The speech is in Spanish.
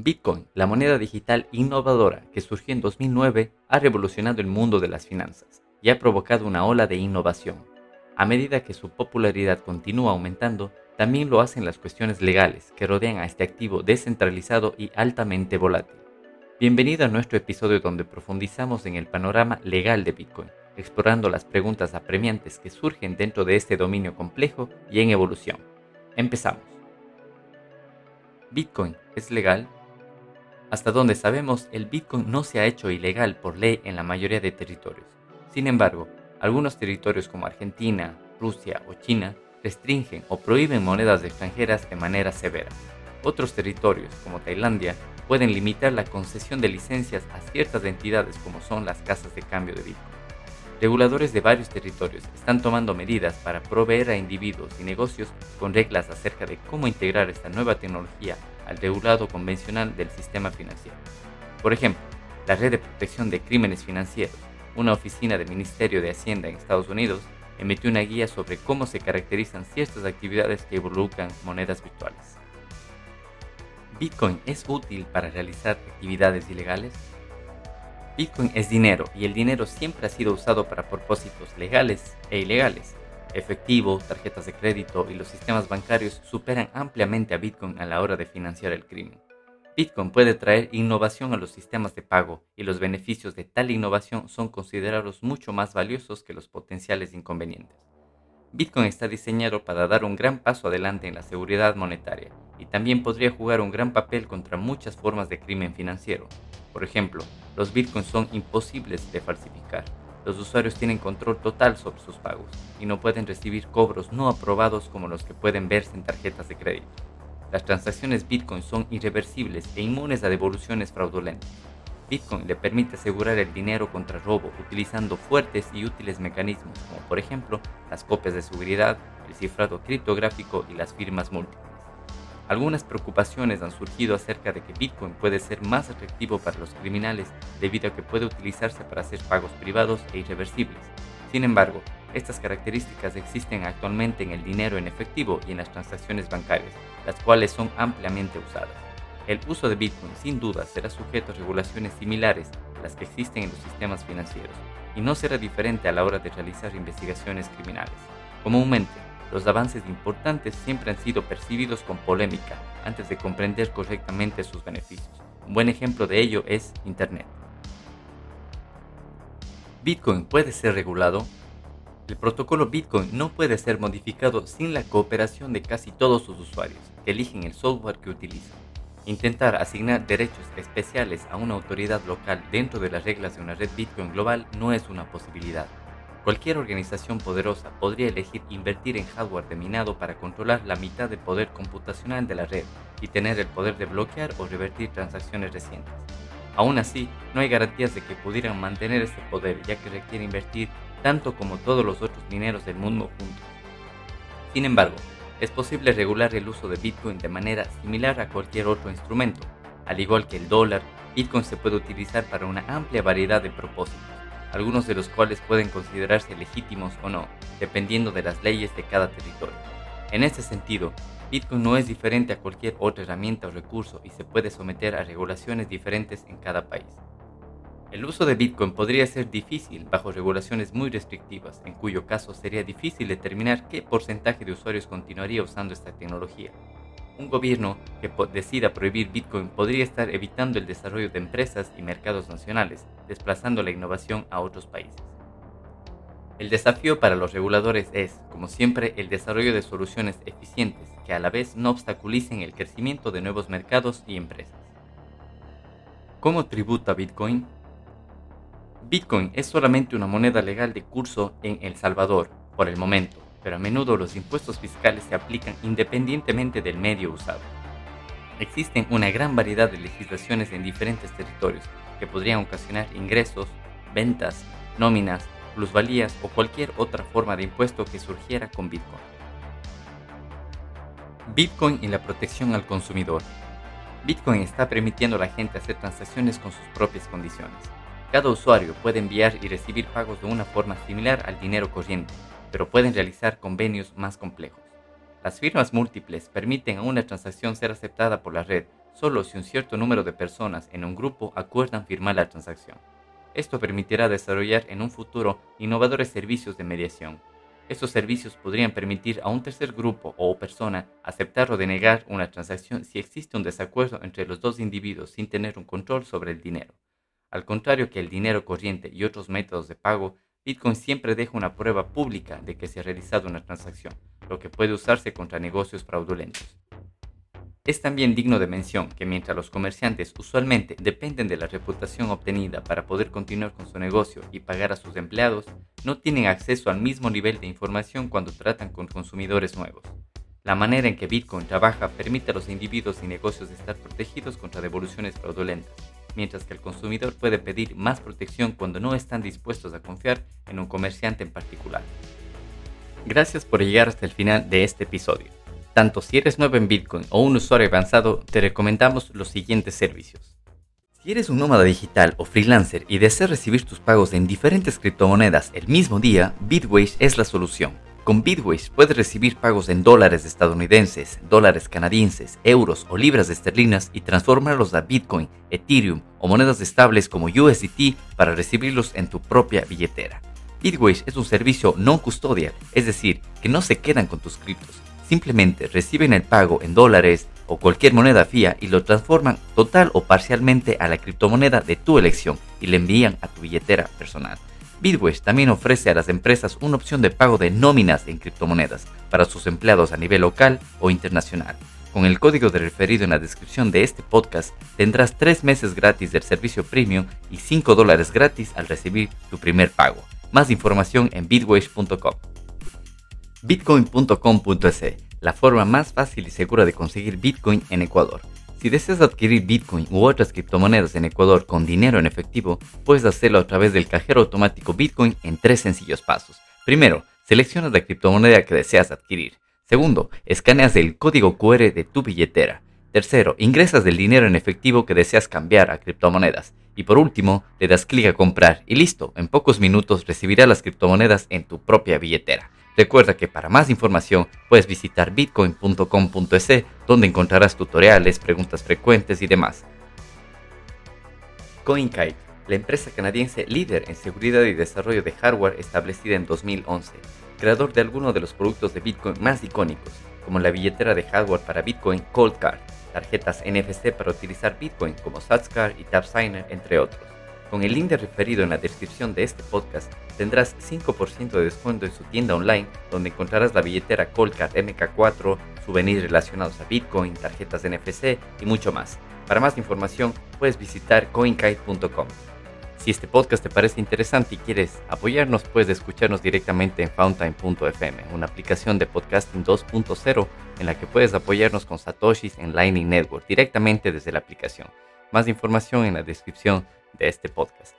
Bitcoin, la moneda digital innovadora que surgió en 2009, ha revolucionado el mundo de las finanzas y ha provocado una ola de innovación. A medida que su popularidad continúa aumentando, también lo hacen las cuestiones legales que rodean a este activo descentralizado y altamente volátil. Bienvenido a nuestro episodio donde profundizamos en el panorama legal de Bitcoin, explorando las preguntas apremiantes que surgen dentro de este dominio complejo y en evolución. Empezamos. ¿Bitcoin es legal? Hasta donde sabemos, el Bitcoin no se ha hecho ilegal por ley en la mayoría de territorios. Sin embargo, algunos territorios como Argentina, Rusia o China restringen o prohíben monedas extranjeras de manera severa. Otros territorios, como Tailandia, pueden limitar la concesión de licencias a ciertas entidades como son las casas de cambio de Bitcoin. Reguladores de varios territorios están tomando medidas para proveer a individuos y negocios con reglas acerca de cómo integrar esta nueva tecnología al regulado convencional del sistema financiero. Por ejemplo, la Red de Protección de Crímenes Financieros, una oficina del Ministerio de Hacienda en Estados Unidos, emitió una guía sobre cómo se caracterizan ciertas actividades que involucran monedas virtuales. ¿Bitcoin es útil para realizar actividades ilegales? Bitcoin es dinero y el dinero siempre ha sido usado para propósitos legales e ilegales, Efectivo, tarjetas de crédito y los sistemas bancarios superan ampliamente a Bitcoin a la hora de financiar el crimen. Bitcoin puede traer innovación a los sistemas de pago y los beneficios de tal innovación son considerados mucho más valiosos que los potenciales inconvenientes. Bitcoin está diseñado para dar un gran paso adelante en la seguridad monetaria y también podría jugar un gran papel contra muchas formas de crimen financiero. Por ejemplo, los Bitcoins son imposibles de falsificar los usuarios tienen control total sobre sus pagos y no pueden recibir cobros no aprobados como los que pueden verse en tarjetas de crédito. Las transacciones Bitcoin son irreversibles e inmunes a devoluciones fraudulentas. Bitcoin le permite asegurar el dinero contra robo utilizando fuertes y útiles mecanismos como por ejemplo las copias de seguridad, el cifrado criptográfico y las firmas múltiples. Algunas preocupaciones han surgido acerca de que Bitcoin puede ser más atractivo para los criminales debido a que puede utilizarse para hacer pagos privados e irreversibles. Sin embargo, estas características existen actualmente en el dinero en efectivo y en las transacciones bancarias, las cuales son ampliamente usadas. El uso de Bitcoin sin duda será sujeto a regulaciones similares a las que existen en los sistemas financieros y no será diferente a la hora de realizar investigaciones criminales. Comúnmente, los avances importantes siempre han sido percibidos con polémica antes de comprender correctamente sus beneficios. Un buen ejemplo de ello es Internet. ¿Bitcoin puede ser regulado? El protocolo Bitcoin no puede ser modificado sin la cooperación de casi todos sus usuarios, que eligen el software que utilizan. Intentar asignar derechos especiales a una autoridad local dentro de las reglas de una red Bitcoin global no es una posibilidad. Cualquier organización poderosa podría elegir invertir en hardware de minado para controlar la mitad del poder computacional de la red y tener el poder de bloquear o revertir transacciones recientes. Aún así, no hay garantías de que pudieran mantener este poder ya que requiere invertir tanto como todos los otros mineros del mundo juntos. Sin embargo, es posible regular el uso de Bitcoin de manera similar a cualquier otro instrumento. Al igual que el dólar, Bitcoin se puede utilizar para una amplia variedad de propósitos algunos de los cuales pueden considerarse legítimos o no, dependiendo de las leyes de cada territorio. En este sentido, Bitcoin no es diferente a cualquier otra herramienta o recurso y se puede someter a regulaciones diferentes en cada país. El uso de Bitcoin podría ser difícil bajo regulaciones muy restrictivas, en cuyo caso sería difícil determinar qué porcentaje de usuarios continuaría usando esta tecnología un gobierno que decida prohibir Bitcoin podría estar evitando el desarrollo de empresas y mercados nacionales, desplazando la innovación a otros países. El desafío para los reguladores es, como siempre, el desarrollo de soluciones eficientes que a la vez no obstaculicen el crecimiento de nuevos mercados y empresas. ¿Cómo tributa Bitcoin? Bitcoin es solamente una moneda legal de curso en El Salvador, por el momento, pero a menudo los impuestos fiscales se aplican independientemente del medio usado. Existen una gran variedad de legislaciones en diferentes territorios que podrían ocasionar ingresos, ventas, nóminas, plusvalías o cualquier otra forma de impuesto que surgiera con Bitcoin. Bitcoin y la protección al consumidor. Bitcoin está permitiendo a la gente hacer transacciones con sus propias condiciones. Cada usuario puede enviar y recibir pagos de una forma similar al dinero corriente, pero pueden realizar convenios más complejos. Las firmas múltiples permiten a una transacción ser aceptada por la red solo si un cierto número de personas en un grupo acuerdan firmar la transacción. Esto permitirá desarrollar en un futuro innovadores servicios de mediación. Estos servicios podrían permitir a un tercer grupo o persona aceptar o denegar una transacción si existe un desacuerdo entre los dos individuos sin tener un control sobre el dinero. Al contrario que el dinero corriente y otros métodos de pago, Bitcoin siempre deja una prueba pública de que se ha realizado una transacción, lo que puede usarse contra negocios fraudulentos. Es también digno de mención que mientras los comerciantes usualmente dependen de la reputación obtenida para poder continuar con su negocio y pagar a sus empleados, no tienen acceso al mismo nivel de información cuando tratan con consumidores nuevos. La manera en que Bitcoin trabaja permite a los individuos y negocios estar protegidos contra devoluciones fraudulentas, mientras que el consumidor puede pedir más protección cuando no están dispuestos a confiar en un comerciante en particular. Gracias por llegar hasta el final de este episodio. Tanto si eres nuevo en Bitcoin o un usuario avanzado, te recomendamos los siguientes servicios. Si eres un nómada digital o freelancer y deseas recibir tus pagos en diferentes criptomonedas el mismo día, Bitwage es la solución. Con Bitwage puedes recibir pagos en dólares estadounidenses, dólares canadienses, euros o libras esterlinas y transformarlos a Bitcoin, Ethereum o monedas estables como USDT para recibirlos en tu propia billetera. Bitwage es un servicio no custodial, es decir, que no se quedan con tus criptos simplemente reciben el pago en dólares o cualquier moneda fía y lo transforman total o parcialmente a la criptomoneda de tu elección y le envían a tu billetera personal. Bitwise también ofrece a las empresas una opción de pago de nóminas en criptomonedas para sus empleados a nivel local o internacional. Con el código de referido en la descripción de este podcast tendrás 3 meses gratis del servicio premium y 5 dólares gratis al recibir tu primer pago. Más información en bitwise.com. Bitcoin.com.es, la forma más fácil y segura de conseguir Bitcoin en Ecuador. Si deseas adquirir Bitcoin u otras criptomonedas en Ecuador con dinero en efectivo, puedes hacerlo a través del cajero automático Bitcoin en tres sencillos pasos. Primero, seleccionas la criptomoneda que deseas adquirir. Segundo, escaneas el código QR de tu billetera. Tercero, ingresas el dinero en efectivo que deseas cambiar a criptomonedas. Y por último, le das clic a comprar y listo, en pocos minutos recibirás las criptomonedas en tu propia billetera. Recuerda que para más información puedes visitar bitcoin.com.es donde encontrarás tutoriales, preguntas frecuentes y demás. CoinKite, la empresa canadiense líder en seguridad y desarrollo de hardware establecida en 2011, creador de algunos de los productos de Bitcoin más icónicos, como la billetera de hardware para Bitcoin Cold Card, tarjetas NFC para utilizar Bitcoin como SatsCard y TapSigner, entre otros. Con el link referido en la descripción de este podcast tendrás 5% de descuento en su tienda online donde encontrarás la billetera Coldcard MK4, souvenirs relacionados a Bitcoin, tarjetas NFC y mucho más. Para más información puedes visitar coinkite.com. Si este podcast te parece interesante y quieres apoyarnos, puedes escucharnos directamente en fountain.fm, una aplicación de podcasting 2.0 en la que puedes apoyarnos con satoshis en Lightning Network directamente desde la aplicación. Más información en la descripción de este podcast.